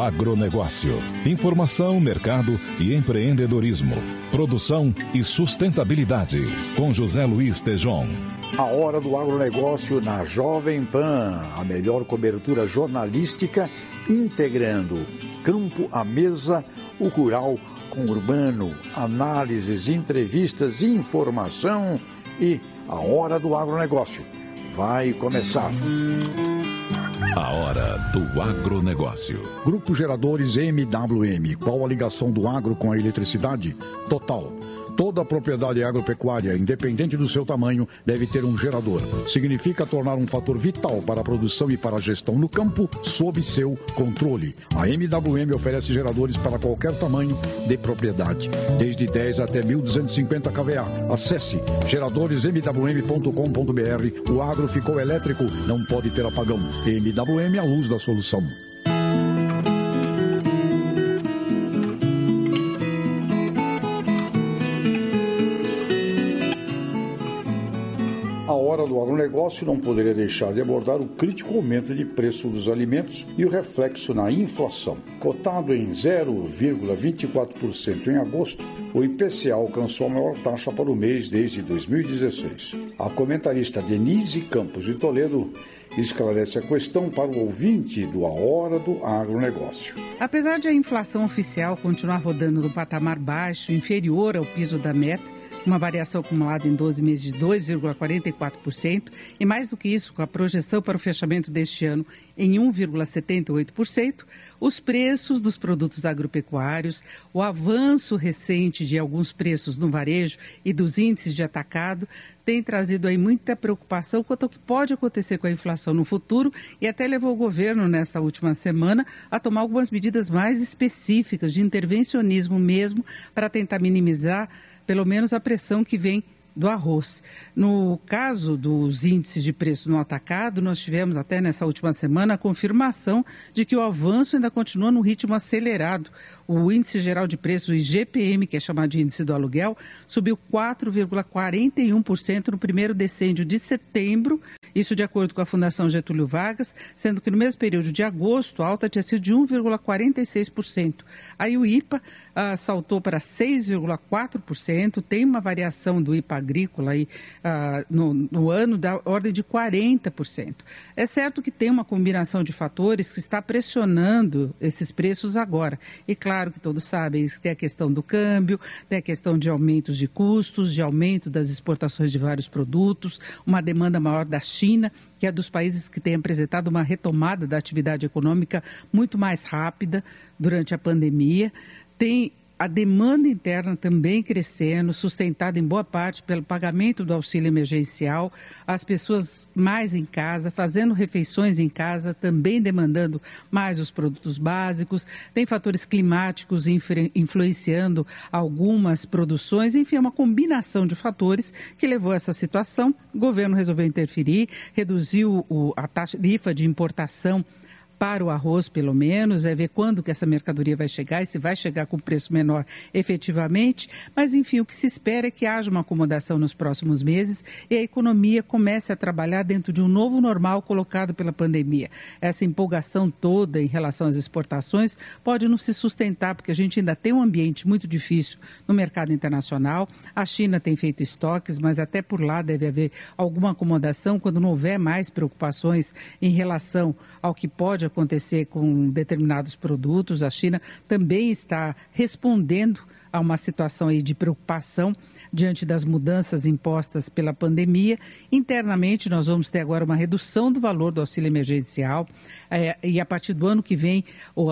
agronegócio. Informação, mercado e empreendedorismo. Produção e sustentabilidade. Com José Luiz Tejon. A hora do agronegócio na Jovem Pan. A melhor cobertura jornalística integrando campo à mesa, o rural com o urbano, análises, entrevistas, informação e a hora do agronegócio. Vai começar. A hora do agronegócio. Grupo Geradores MWM. Qual a ligação do agro com a eletricidade? Total. Toda propriedade agropecuária, independente do seu tamanho, deve ter um gerador. Significa tornar um fator vital para a produção e para a gestão no campo sob seu controle. A MWM oferece geradores para qualquer tamanho de propriedade, desde 10 até 1250 kVA. Acesse geradoresmwm.com.br. O agro ficou elétrico, não pode ter apagão. MWM, a luz da solução. Hora do agronegócio não poderia deixar de abordar o crítico aumento de preço dos alimentos e o reflexo na inflação. Cotado em 0,24% em agosto, o IPCA alcançou a maior taxa para o mês desde 2016. A comentarista Denise Campos de Toledo esclarece a questão para o ouvinte do A Hora do Agronegócio. Apesar de a inflação oficial continuar rodando no patamar baixo, inferior ao piso da meta, uma variação acumulada em 12 meses de 2,44%, e mais do que isso, com a projeção para o fechamento deste ano em 1,78%, os preços dos produtos agropecuários, o avanço recente de alguns preços no varejo e dos índices de atacado tem trazido aí muita preocupação quanto ao que pode acontecer com a inflação no futuro e até levou o governo nesta última semana a tomar algumas medidas mais específicas de intervencionismo mesmo para tentar minimizar pelo menos a pressão que vem do arroz. No caso dos índices de preço no atacado, nós tivemos até nessa última semana a confirmação de que o avanço ainda continua no ritmo acelerado. O índice geral de preços, o IGPM, que é chamado de índice do aluguel, subiu 4,41% no primeiro decêndio de setembro, isso de acordo com a Fundação Getúlio Vargas, sendo que no mesmo período de agosto a alta tinha sido de 1,46%. Aí o IPA ah, saltou para 6,4%, tem uma variação do IPA agrícola aí, ah, no, no, ano da ordem de 40%. É certo que tem uma combinação de fatores que está pressionando esses preços agora. E claro que todos sabem que tem a questão do câmbio, tem a questão de aumentos de custos, de aumento das exportações de vários produtos, uma demanda maior da China, que é dos países que têm apresentado uma retomada da atividade econômica muito mais rápida durante a pandemia tem a demanda interna também crescendo, sustentada em boa parte pelo pagamento do auxílio emergencial, as pessoas mais em casa, fazendo refeições em casa, também demandando mais os produtos básicos, tem fatores climáticos influenciando algumas produções, enfim, é uma combinação de fatores que levou a essa situação. O governo resolveu interferir, reduziu a tarifa de importação para o arroz, pelo menos, é ver quando que essa mercadoria vai chegar e se vai chegar com preço menor efetivamente. Mas, enfim, o que se espera é que haja uma acomodação nos próximos meses e a economia comece a trabalhar dentro de um novo normal colocado pela pandemia. Essa empolgação toda em relação às exportações pode não se sustentar, porque a gente ainda tem um ambiente muito difícil no mercado internacional. A China tem feito estoques, mas até por lá deve haver alguma acomodação quando não houver mais preocupações em relação ao que pode acontecer com determinados produtos. A China também está respondendo a uma situação aí de preocupação diante das mudanças impostas pela pandemia. Internamente, nós vamos ter agora uma redução do valor do auxílio emergencial é, e a partir do ano que vem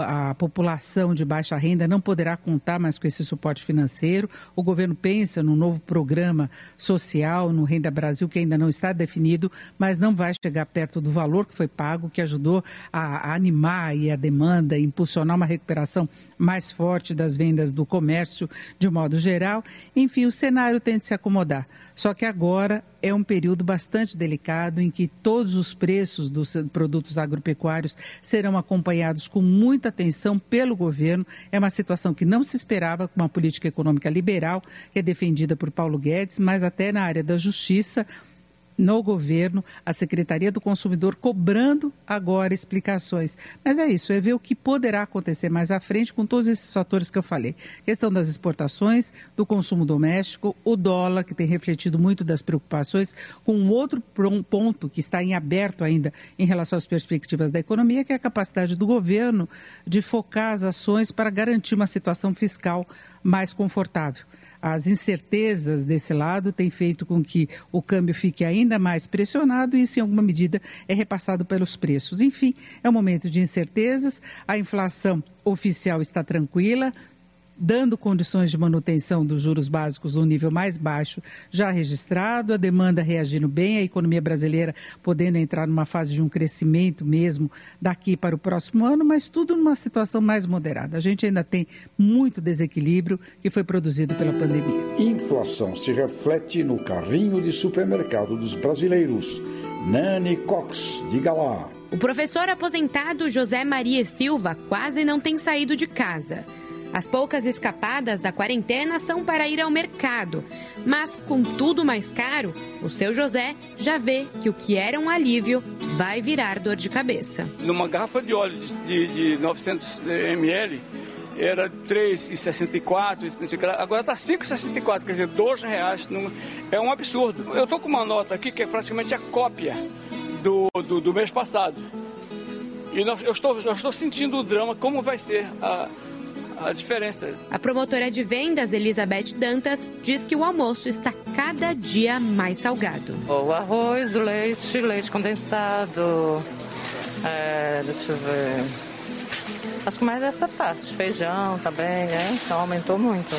a população de baixa renda não poderá contar mais com esse suporte financeiro. O governo pensa num novo programa social no Renda Brasil que ainda não está definido, mas não vai chegar perto do valor que foi pago, que ajudou a, animar a demanda, impulsionar uma recuperação mais forte das vendas do comércio de modo geral. Enfim, o cenário tem de se acomodar. Só que agora é um período bastante delicado em que todos os preços dos produtos agropecuários serão acompanhados com muita atenção pelo governo. É uma situação que não se esperava com uma política econômica liberal, que é defendida por Paulo Guedes, mas até na área da justiça no governo, a Secretaria do Consumidor cobrando agora explicações. Mas é isso, é ver o que poderá acontecer mais à frente com todos esses fatores que eu falei. Questão das exportações, do consumo doméstico, o dólar, que tem refletido muito das preocupações, com um outro ponto que está em aberto ainda em relação às perspectivas da economia, que é a capacidade do governo de focar as ações para garantir uma situação fiscal mais confortável as incertezas desse lado têm feito com que o câmbio fique ainda mais pressionado e isso, em alguma medida, é repassado pelos preços. Enfim, é um momento de incertezas, a inflação oficial está tranquila, dando condições de manutenção dos juros básicos no nível mais baixo já registrado, a demanda reagindo bem, a economia brasileira podendo entrar numa fase de um crescimento mesmo daqui para o próximo ano, mas tudo numa situação mais moderada. A gente ainda tem muito desequilíbrio que foi produzido pela pandemia. Inflação se reflete no carrinho de supermercado dos brasileiros. Nani Cox, diga lá. O professor aposentado José Maria Silva quase não tem saído de casa. As poucas escapadas da quarentena são para ir ao mercado, mas com tudo mais caro, o seu José já vê que o que era um alívio vai virar dor de cabeça. Numa garrafa de óleo de, de, de 900 ml era 3,64, agora está 5,64, quer dizer, R$ reais. é um absurdo. Eu estou com uma nota aqui que é praticamente a cópia do, do, do mês passado. E nós, eu, estou, eu estou sentindo o drama, como vai ser a, a diferença. A promotora de vendas, Elizabeth Dantas, diz que o almoço está cada dia mais salgado. O arroz, o leite, leite condensado. É, deixa eu ver. Acho que mais essa parte. Feijão também, né? Então aumentou muito.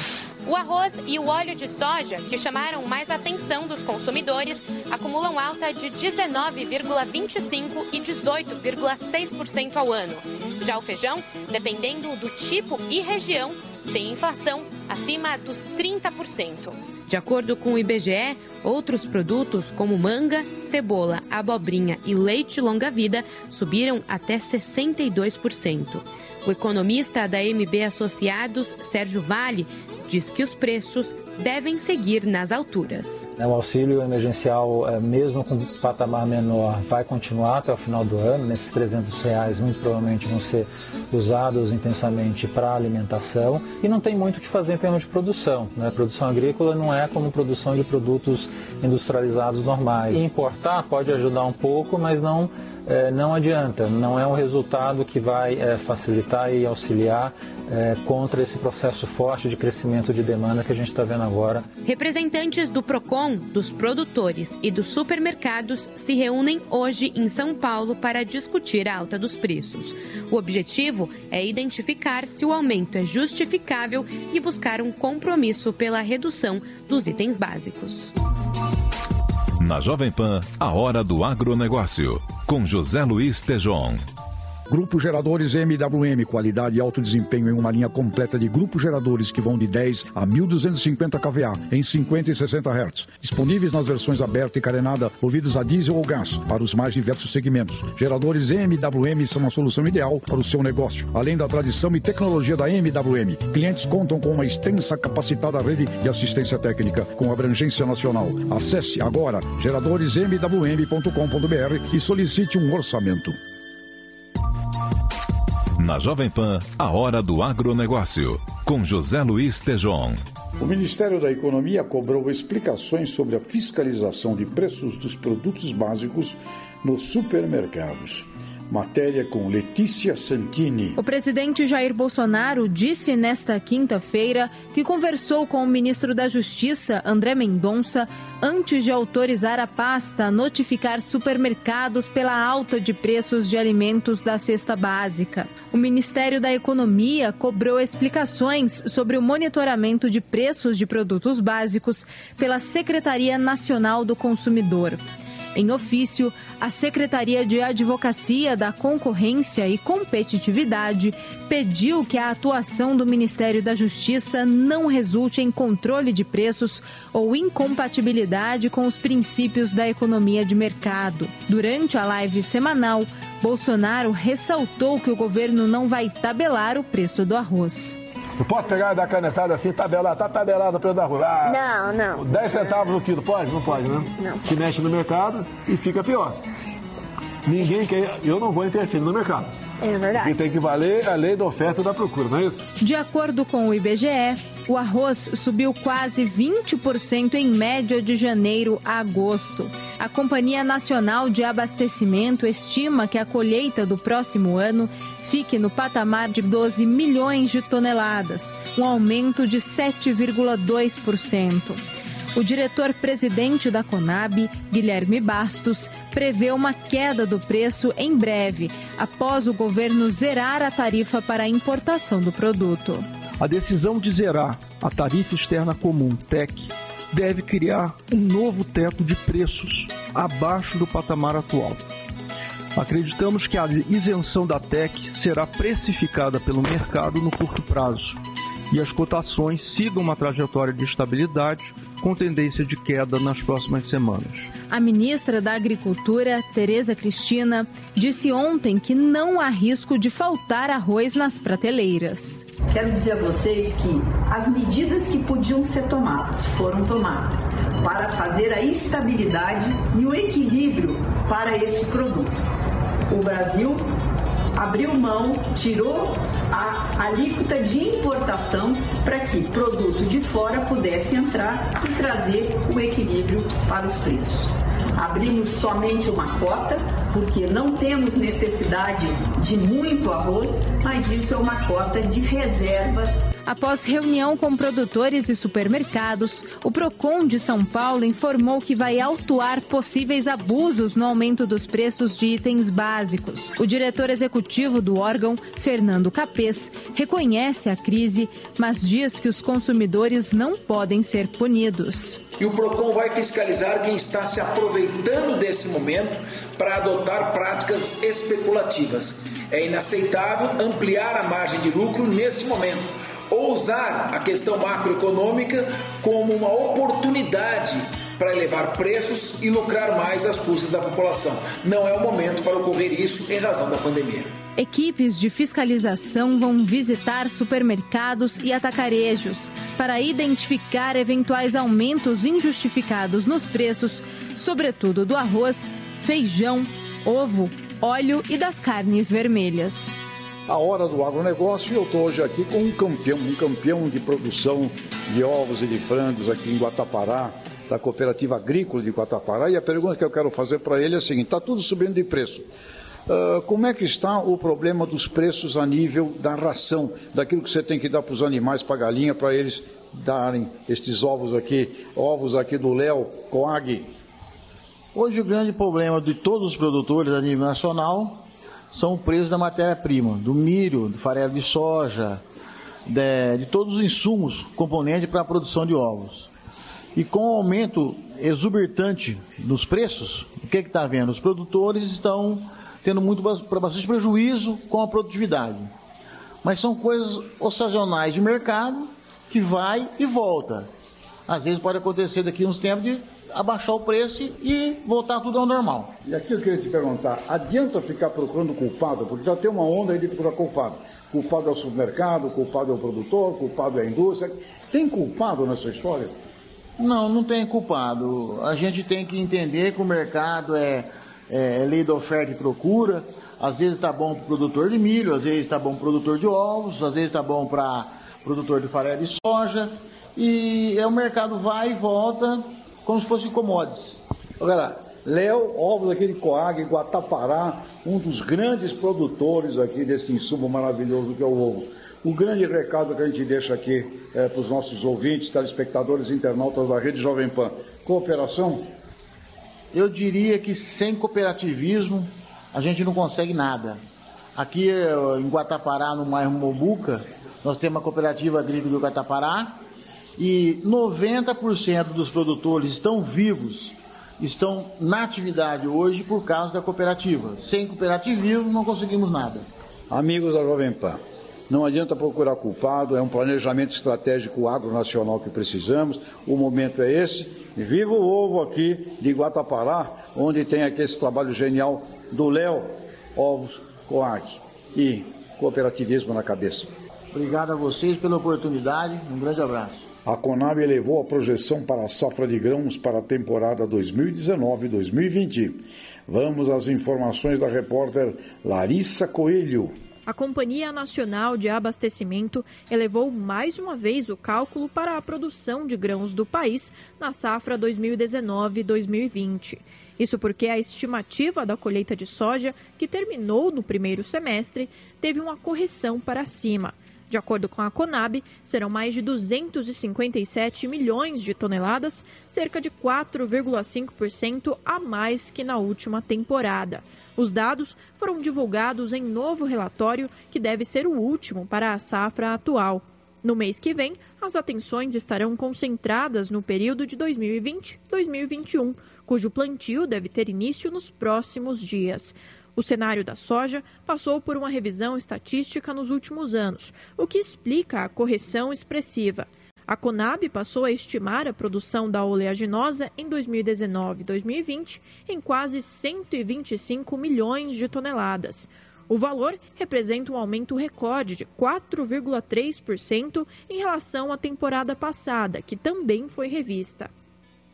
O arroz e o óleo de soja, que chamaram mais atenção dos consumidores, acumulam alta de 19,25% e 18,6% ao ano. Já o feijão, dependendo do tipo e região, tem inflação acima dos 30%. De acordo com o IBGE, outros produtos como manga, cebola, abobrinha e leite longa-vida subiram até 62%. O economista da MB Associados, Sérgio Vale, diz que os preços devem seguir nas alturas. O auxílio emergencial, é, mesmo com patamar menor, vai continuar até o final do ano. Nesses 300 reais, muito provavelmente vão ser usados intensamente para alimentação. E não tem muito o que fazer em termos de produção. Né? Produção agrícola não é como produção de produtos industrializados normais. E importar pode ajudar um pouco, mas não é, não adianta, não é um resultado que vai é, facilitar e auxiliar é, contra esse processo forte de crescimento de demanda que a gente está vendo agora. Representantes do PROCON, dos produtores e dos supermercados se reúnem hoje em São Paulo para discutir a alta dos preços. O objetivo é identificar se o aumento é justificável e buscar um compromisso pela redução dos itens básicos. Na Jovem Pan, a hora do agronegócio, com José Luiz Tejon. Grupo Geradores MWM, qualidade e alto desempenho em uma linha completa de grupos geradores que vão de 10 a 1250 kVA em 50 e 60 Hz. Disponíveis nas versões aberta e carenada, ouvidos a diesel ou gás, para os mais diversos segmentos. Geradores MWM são a solução ideal para o seu negócio. Além da tradição e tecnologia da MWM, clientes contam com uma extensa capacitada rede de assistência técnica com abrangência nacional. Acesse agora geradoresmwm.com.br e solicite um orçamento. Na Jovem Pan, a hora do agronegócio, com José Luiz Tejon. O Ministério da Economia cobrou explicações sobre a fiscalização de preços dos produtos básicos nos supermercados. Matéria com Letícia Santini. O presidente Jair Bolsonaro disse nesta quinta-feira que conversou com o ministro da Justiça, André Mendonça, antes de autorizar a pasta a notificar supermercados pela alta de preços de alimentos da cesta básica. O Ministério da Economia cobrou explicações sobre o monitoramento de preços de produtos básicos pela Secretaria Nacional do Consumidor. Em ofício, a Secretaria de Advocacia da Concorrência e Competitividade pediu que a atuação do Ministério da Justiça não resulte em controle de preços ou incompatibilidade com os princípios da economia de mercado. Durante a live semanal, Bolsonaro ressaltou que o governo não vai tabelar o preço do arroz. Não posso pegar e dar canetada assim, tabelar, tá tabelado o preço da rua. Ah, não, não. 10 centavos no quilo, pode? Não pode, né? Não. Que mexe no mercado e fica pior. Ninguém quer, eu não vou interferir no mercado. É verdade. Porque tem que valer a lei da oferta e da procura, não é isso? De acordo com o IBGE, o arroz subiu quase 20% em média de janeiro a agosto. A Companhia Nacional de Abastecimento estima que a colheita do próximo ano fique no patamar de 12 milhões de toneladas, um aumento de 7,2%. O diretor-presidente da Conab, Guilherme Bastos, prevê uma queda do preço em breve, após o governo zerar a tarifa para a importação do produto. A decisão de zerar a tarifa externa comum, TEC, deve criar um novo teto de preços abaixo do patamar atual. Acreditamos que a isenção da TEC será precificada pelo mercado no curto prazo e as cotações sigam uma trajetória de estabilidade com tendência de queda nas próximas semanas. A ministra da Agricultura, Tereza Cristina, disse ontem que não há risco de faltar arroz nas prateleiras. Quero dizer a vocês que as medidas que podiam ser tomadas foram tomadas para fazer a estabilidade e o equilíbrio para esse produto. O Brasil abriu mão, tirou a alíquota de importação para que produto de fora pudesse entrar e trazer o equilíbrio para os preços. Abrimos somente uma cota, porque não temos necessidade de muito arroz, mas isso é uma cota de reserva Após reunião com produtores e supermercados, o Procon de São Paulo informou que vai autuar possíveis abusos no aumento dos preços de itens básicos. O diretor executivo do órgão, Fernando Capês, reconhece a crise, mas diz que os consumidores não podem ser punidos. E o Procon vai fiscalizar quem está se aproveitando desse momento para adotar práticas especulativas. É inaceitável ampliar a margem de lucro neste momento ou usar a questão macroeconômica como uma oportunidade para elevar preços e lucrar mais às custas da população. Não é o momento para ocorrer isso em razão da pandemia. Equipes de fiscalização vão visitar supermercados e atacarejos para identificar eventuais aumentos injustificados nos preços, sobretudo do arroz, feijão, ovo, óleo e das carnes vermelhas a hora do agronegócio. Eu estou hoje aqui com um campeão, um campeão de produção de ovos e de frangos aqui em Guatapará, da Cooperativa Agrícola de Guatapará. E a pergunta que eu quero fazer para ele é a seguinte: está tudo subindo de preço. Uh, como é que está o problema dos preços a nível da ração, daquilo que você tem que dar para os animais, para a galinha, para eles darem estes ovos aqui, ovos aqui do Léo Coag? Hoje o grande problema de todos os produtores a nível nacional são o preço da matéria-prima, do milho, do farelo de soja, de, de todos os insumos, componentes para a produção de ovos. E com o aumento exuberante nos preços, o que está vendo? Os produtores estão tendo muito bastante prejuízo com a produtividade. Mas são coisas occasionais de mercado que vai e volta. Às vezes pode acontecer daqui uns tempos de abaixar o preço e voltar tudo ao normal. E aqui eu queria te perguntar, adianta ficar procurando culpado? Porque já tem uma onda aí de procurar culpado. Culpado é o supermercado, culpado é o produtor, culpado é a indústria. Tem culpado nessa história? Não, não tem culpado. A gente tem que entender que o mercado é, é, é lei da oferta e procura. Às vezes está bom para o produtor de milho, às vezes está bom para o produtor de ovos, às vezes está bom para produtor de farelo de soja. E é, o mercado vai e volta como se fosse commodities. Agora, Léo, ovos aqui de Coag, Guatapará, um dos grandes produtores aqui desse insumo maravilhoso que é o ovo. O grande recado que a gente deixa aqui é, para os nossos ouvintes, telespectadores, internautas da Rede Jovem Pan. Cooperação? Eu diria que sem cooperativismo a gente não consegue nada. Aqui em Guatapará, no bairro Mobuca, nós temos a cooperativa agrícola do Guatapará, e 90% dos produtores estão vivos, estão na atividade hoje por causa da cooperativa. Sem cooperativismo não conseguimos nada. Amigos da Jovem Pan, não adianta procurar culpado, é um planejamento estratégico agronacional que precisamos. O momento é esse. Viva o ovo aqui de Guatapará, onde tem aqui esse trabalho genial do Léo Ovos Coag e cooperativismo na cabeça. Obrigado a vocês pela oportunidade. Um grande abraço. A Conab elevou a projeção para a safra de grãos para a temporada 2019-2020. Vamos às informações da repórter Larissa Coelho. A Companhia Nacional de Abastecimento elevou mais uma vez o cálculo para a produção de grãos do país na safra 2019-2020. Isso porque a estimativa da colheita de soja, que terminou no primeiro semestre, teve uma correção para cima. De acordo com a Conab, serão mais de 257 milhões de toneladas, cerca de 4,5% a mais que na última temporada. Os dados foram divulgados em novo relatório que deve ser o último para a safra atual. No mês que vem, as atenções estarão concentradas no período de 2020-2021, cujo plantio deve ter início nos próximos dias. O cenário da soja passou por uma revisão estatística nos últimos anos, o que explica a correção expressiva. A Conab passou a estimar a produção da oleaginosa em 2019 e 2020 em quase 125 milhões de toneladas. O valor representa um aumento recorde de 4,3% em relação à temporada passada, que também foi revista.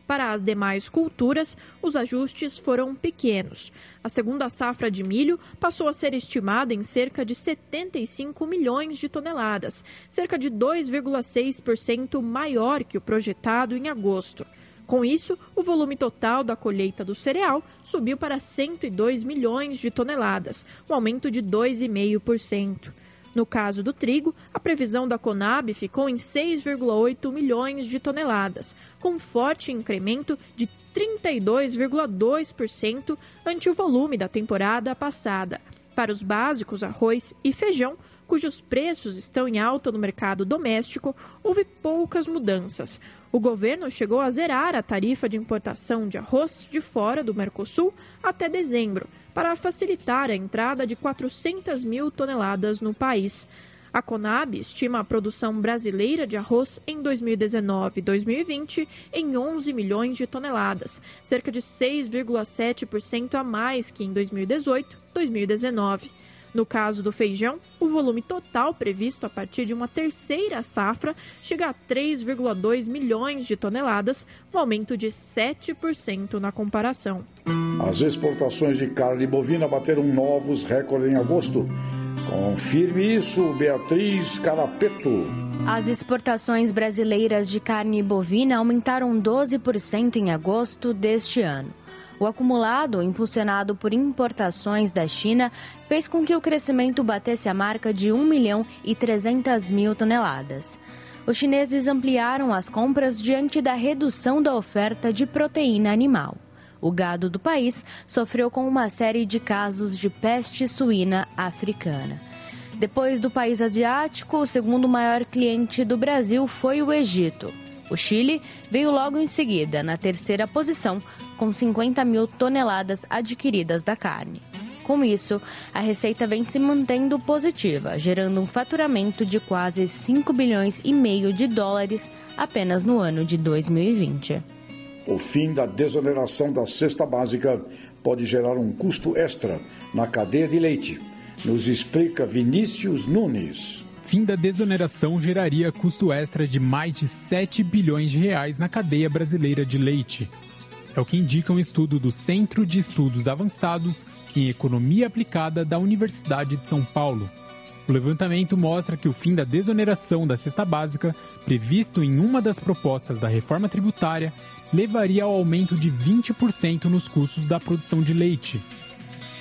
Para as demais culturas, os ajustes foram pequenos. A segunda safra de milho passou a ser estimada em cerca de 75 milhões de toneladas, cerca de 2,6% maior que o projetado em agosto. Com isso, o volume total da colheita do cereal subiu para 102 milhões de toneladas, um aumento de 2,5%. No caso do trigo, a previsão da Conab ficou em 6,8 milhões de toneladas, com forte incremento de 32,2% ante o volume da temporada passada. Para os básicos arroz e feijão, cujos preços estão em alta no mercado doméstico, houve poucas mudanças. O governo chegou a zerar a tarifa de importação de arroz de fora do Mercosul até dezembro, para facilitar a entrada de 400 mil toneladas no país. A Conab estima a produção brasileira de arroz em 2019 e 2020 em 11 milhões de toneladas, cerca de 6,7% a mais que em 2018 e 2019. No caso do feijão, o volume total previsto a partir de uma terceira safra chega a 3,2 milhões de toneladas, um aumento de 7% na comparação. As exportações de carne bovina bateram novos recordes em agosto. Confirme isso, Beatriz Carapeto. As exportações brasileiras de carne bovina aumentaram 12% em agosto deste ano. O acumulado, impulsionado por importações da China, fez com que o crescimento batesse a marca de 1 milhão e 300 mil toneladas. Os chineses ampliaram as compras diante da redução da oferta de proteína animal. O gado do país sofreu com uma série de casos de peste suína africana. Depois do país asiático, o segundo maior cliente do Brasil foi o Egito. O Chile veio logo em seguida, na terceira posição, com 50 mil toneladas adquiridas da carne. Com isso, a receita vem se mantendo positiva, gerando um faturamento de quase 5 bilhões e meio de dólares apenas no ano de 2020. O fim da desoneração da cesta básica pode gerar um custo extra na cadeia de leite. Nos explica Vinícius Nunes. Fim da desoneração geraria custo extra de mais de 7 bilhões de reais na cadeia brasileira de leite. É o que indica um estudo do Centro de Estudos Avançados em Economia Aplicada da Universidade de São Paulo. O levantamento mostra que o fim da desoneração da cesta básica, previsto em uma das propostas da reforma tributária, levaria ao aumento de 20% nos custos da produção de leite.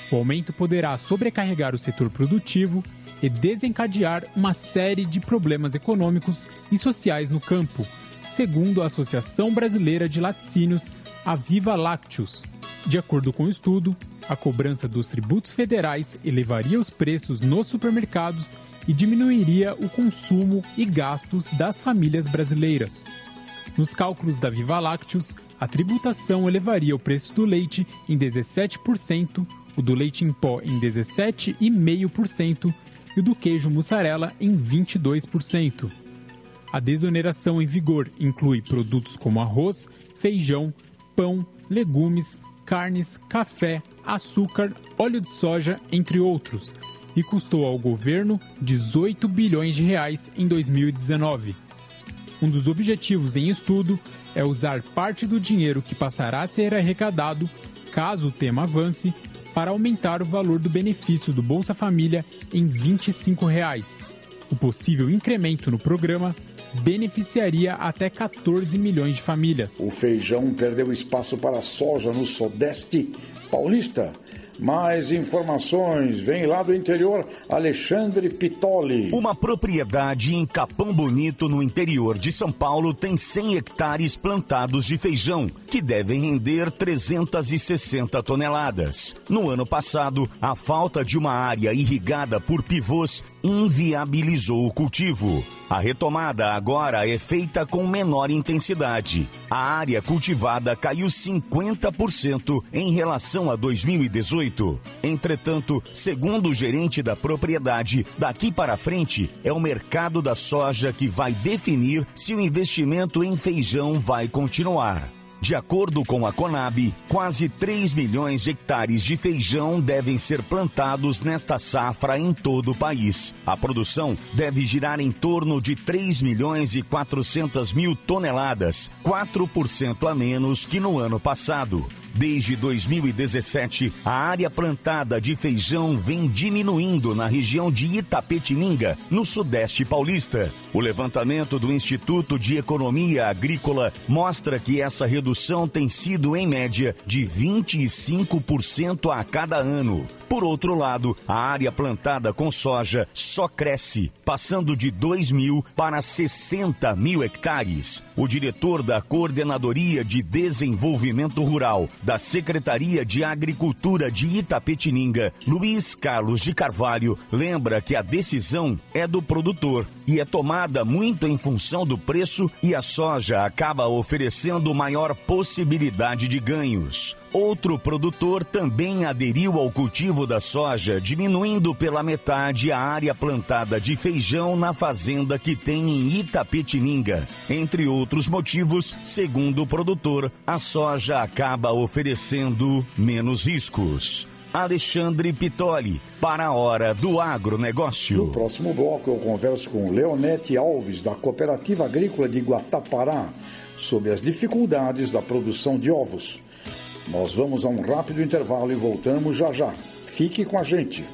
O aumento poderá sobrecarregar o setor produtivo e desencadear uma série de problemas econômicos e sociais no campo, segundo a Associação Brasileira de Laticínios, a Viva Lácteos. De acordo com o estudo, a cobrança dos tributos federais elevaria os preços nos supermercados e diminuiria o consumo e gastos das famílias brasileiras. Nos cálculos da Viva Lácteos, a tributação elevaria o preço do leite em 17%, o do leite em pó em 17,5% e o do queijo mussarela em 22%. A desoneração em vigor inclui produtos como arroz, feijão, pão, legumes, carnes, café, açúcar, óleo de soja, entre outros, e custou ao governo 18 bilhões de reais em 2019. Um dos objetivos em estudo é usar parte do dinheiro que passará a ser arrecadado, caso o tema avance, para aumentar o valor do benefício do Bolsa Família em 25 reais. O possível incremento no programa beneficiaria até 14 milhões de famílias. O feijão perdeu espaço para a soja no Sudeste Paulista. Mais informações, vem lá do interior, Alexandre Pitoli. Uma propriedade em Capão Bonito, no interior de São Paulo, tem 100 hectares plantados de feijão, que devem render 360 toneladas. No ano passado, a falta de uma área irrigada por pivôs inviabilizou o cultivo. A retomada agora é feita com menor intensidade. A área cultivada caiu 50% em relação a 2018. Entretanto, segundo o gerente da propriedade, daqui para frente é o mercado da soja que vai definir se o investimento em feijão vai continuar. De acordo com a Conab, quase 3 milhões de hectares de feijão devem ser plantados nesta safra em todo o país. A produção deve girar em torno de 3 milhões e 400 mil toneladas, 4% a menos que no ano passado. Desde 2017, a área plantada de feijão vem diminuindo na região de Itapetininga, no sudeste paulista. O levantamento do Instituto de Economia Agrícola mostra que essa redução tem sido, em média, de 25% a cada ano. Por outro lado, a área plantada com soja só cresce, passando de 2 mil para 60 mil hectares. O diretor da Coordenadoria de Desenvolvimento Rural da Secretaria de Agricultura de Itapetininga, Luiz Carlos de Carvalho, lembra que a decisão é do produtor e é tomada muito em função do preço e a soja acaba oferecendo maior possibilidade de ganhos. Outro produtor também aderiu ao cultivo da soja, diminuindo pela metade a área plantada de feijão na fazenda que tem em Itapetininga. Entre outros motivos, segundo o produtor, a soja acaba oferecendo menos riscos. Alexandre Pitoli, para a Hora do Agronegócio. No próximo bloco, eu converso com Leonete Alves, da Cooperativa Agrícola de Guatapará, sobre as dificuldades da produção de ovos. Nós vamos a um rápido intervalo e voltamos já já. Fique com a gente.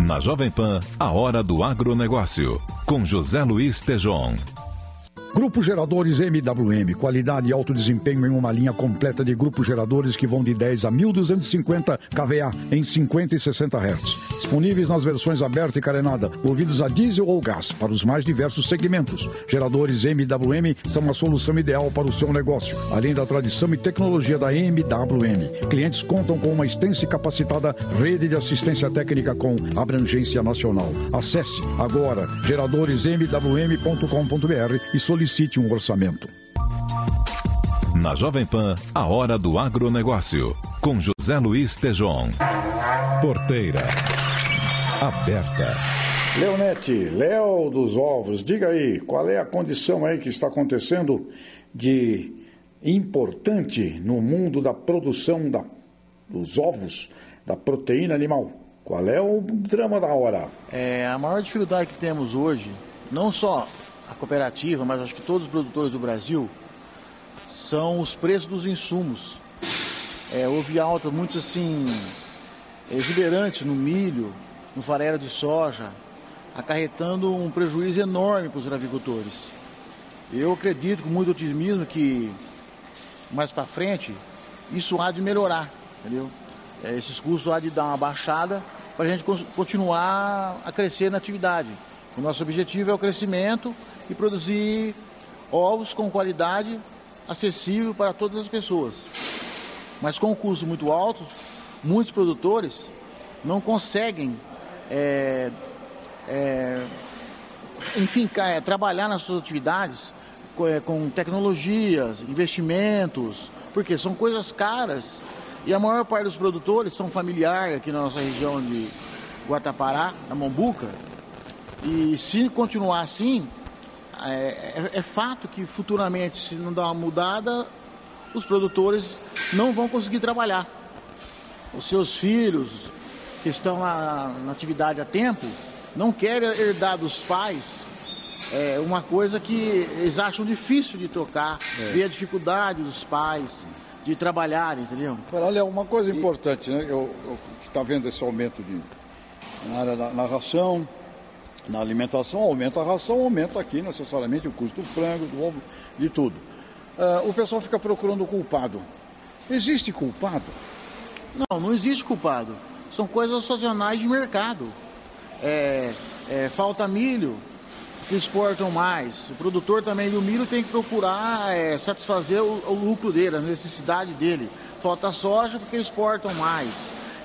Na Jovem Pan, a Hora do Agronegócio, com José Luiz Tejon. Grupo Geradores MWM, qualidade e alto desempenho em uma linha completa de grupos geradores que vão de 10 a 1250 kVA em 50 e 60 Hz. Disponíveis nas versões aberta e carenada, ouvidos a diesel ou gás, para os mais diversos segmentos. Geradores MWM são a solução ideal para o seu negócio, além da tradição e tecnologia da MWM. Clientes contam com uma extensa e capacitada rede de assistência técnica com abrangência nacional. Acesse agora geradoresmwm.com.br e solicite um orçamento. Na Jovem Pan, a Hora do Agronegócio, com José Luiz Tejon. Porteira. Aberta. Leonete, Léo dos Ovos, diga aí, qual é a condição aí que está acontecendo de importante no mundo da produção da, dos ovos, da proteína animal? Qual é o drama da hora? É, a maior dificuldade que temos hoje, não só a cooperativa, mas acho que todos os produtores do Brasil, são os preços dos insumos. É, houve alta muito assim, exuberante no milho, no farelo de soja, acarretando um prejuízo enorme para os agricultores. Eu acredito com muito otimismo que mais para frente isso há de melhorar, entendeu? É, esses custos há de dar uma baixada para a gente continuar a crescer na atividade. O nosso objetivo é o crescimento e produzir ovos com qualidade acessível para todas as pessoas. Mas com um custo muito alto, muitos produtores não conseguem, é, é, enfim, é, trabalhar nas suas atividades com, é, com tecnologias, investimentos, porque são coisas caras e a maior parte dos produtores são familiares aqui na nossa região de Guatapará, na Mombuca. E se continuar assim, é, é, é, fato que futuramente, se não dar uma mudada, os produtores não vão conseguir trabalhar. Os seus filhos que estão na, na atividade há tempo, não querem herdar dos pais é, uma coisa que eles acham difícil de tocar, é. ver a dificuldade dos pais de trabalhar, entendeu? Olha, uma coisa importante, né? Eu, eu que está vendo esse aumento de, na área da na ração, na alimentação, aumenta a ração, aumenta aqui necessariamente o custo do frango, do ovo, de tudo. Uh, o pessoal fica procurando o culpado. Existe culpado? Não, não existe culpado. São coisas sazonais de mercado. É, é, falta milho, que exportam mais. O produtor também do milho tem que procurar é, satisfazer o, o, lucro dele, a necessidade dele. Falta soja porque exportam mais.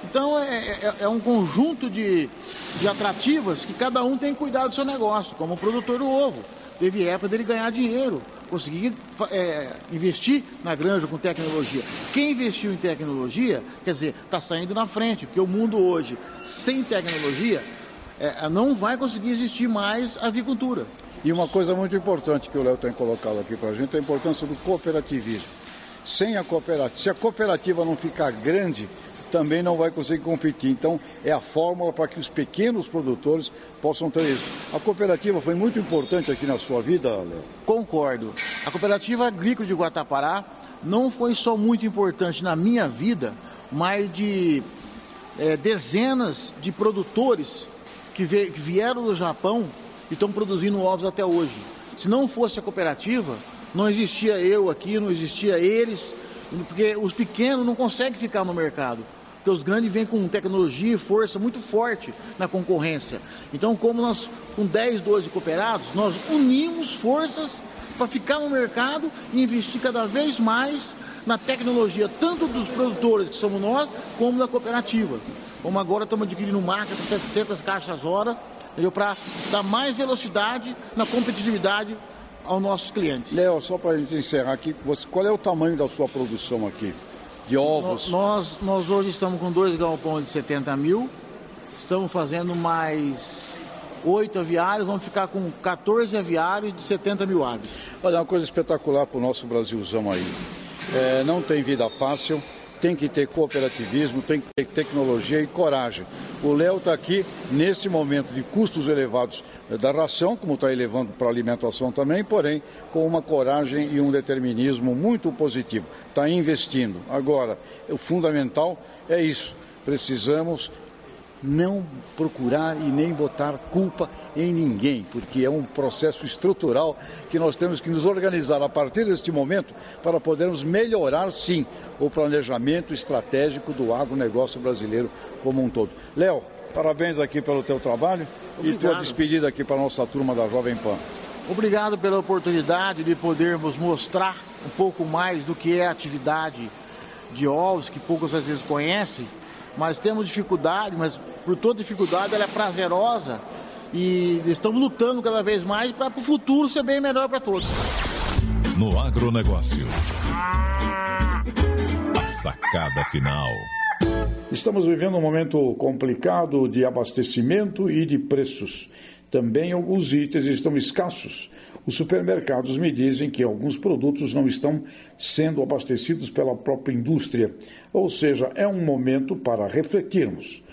Então é, é, é um conjunto de, de atrativas que cada um tem que cuidar do seu negócio, como o produtor do ovo. Teve época dele ganhar dinheiro, conseguir é, investir na granja com tecnologia. Quem investiu em tecnologia, quer dizer, está saindo na frente, porque o mundo hoje, sem tecnologia, é, não vai conseguir existir mais avicultura. E uma coisa muito importante que o Léo tem colocado aqui para a gente é a importância do cooperativismo. Sem a cooperativa, se a cooperativa não ficar grande, também não vai conseguir competir. Então, é a fórmula para que os pequenos produtores possam ter isso. A cooperativa foi muito importante aqui na sua vida, Léo? Concordo. A cooperativa agrícola de Guatapará não foi só muito importante na minha vida, mas de é, dezenas de produtores que, que vieram do Japão e estão produzindo ovos até hoje. Se não fosse a cooperativa, não existia eu aqui, não existia eles, porque os pequenos não conseguem ficar no mercado. Porque os grandes vêm com tecnologia e força muito forte na concorrência. Então, como nós, com 10, 12 cooperados, nós unimos forças para ficar no mercado e investir cada vez mais na tecnologia, tanto dos produtores, que somos nós, como da cooperativa. Como agora estamos adquirindo máquina para 700 caixas hora, para dar mais velocidade na competitividade aos nossos clientes. Léo, só para a gente encerrar aqui, qual é o tamanho da sua produção aqui? De ovos? Nós, nós hoje estamos com dois galpões de 70 mil, estamos fazendo mais oito aviários, vamos ficar com 14 aviários de 70 mil aves. Olha, é uma coisa espetacular para o nosso Brasilzão aí. É, não tem vida fácil, tem que ter cooperativismo, tem que ter tecnologia e coragem. O Léo está aqui nesse momento de custos elevados da ração, como está elevando para a alimentação também, porém com uma coragem e um determinismo muito positivo. Está investindo. Agora, o fundamental é isso. Precisamos não procurar e nem botar culpa em ninguém, porque é um processo estrutural que nós temos que nos organizar a partir deste momento para podermos melhorar, sim, o planejamento estratégico do agronegócio brasileiro como um todo. Léo, parabéns aqui pelo teu trabalho Obrigado. e tua despedida aqui para a nossa turma da Jovem Pan. Obrigado pela oportunidade de podermos mostrar um pouco mais do que é a atividade de ovos, que poucos às vezes conhecem, mas temos dificuldade, mas por toda dificuldade ela é prazerosa e estamos lutando cada vez mais para o futuro ser bem melhor para todos. No agronegócio. A sacada final. Estamos vivendo um momento complicado de abastecimento e de preços. Também alguns itens estão escassos. Os supermercados me dizem que alguns produtos não estão sendo abastecidos pela própria indústria. Ou seja, é um momento para refletirmos.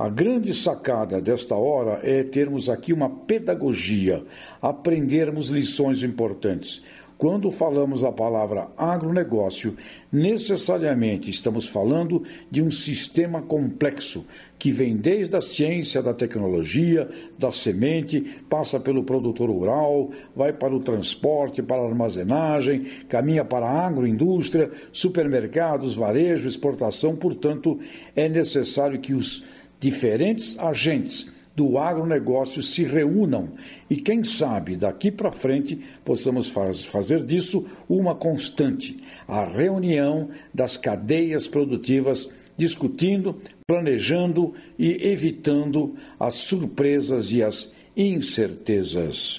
A grande sacada desta hora é termos aqui uma pedagogia, aprendermos lições importantes. Quando falamos a palavra agronegócio, necessariamente estamos falando de um sistema complexo que vem desde a ciência da tecnologia, da semente, passa pelo produtor rural, vai para o transporte, para a armazenagem, caminha para a agroindústria, supermercados, varejo, exportação. Portanto, é necessário que os diferentes agentes do agronegócio se reúnam e, quem sabe, daqui para frente possamos faz, fazer disso uma constante a reunião das cadeias produtivas, discutindo, planejando e evitando as surpresas e as incertezas.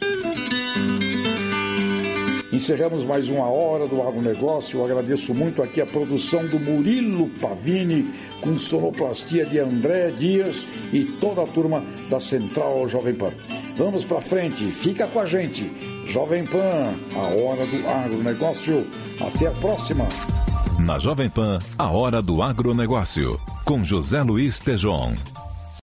Encerramos mais uma hora do agronegócio. Eu agradeço muito aqui a produção do Murilo Pavini, com sonoplastia de André Dias e toda a turma da Central Jovem Pan. Vamos para frente, fica com a gente. Jovem Pan, a hora do agronegócio. Até a próxima. Na Jovem Pan, a hora do agronegócio, com José Luiz Tejon.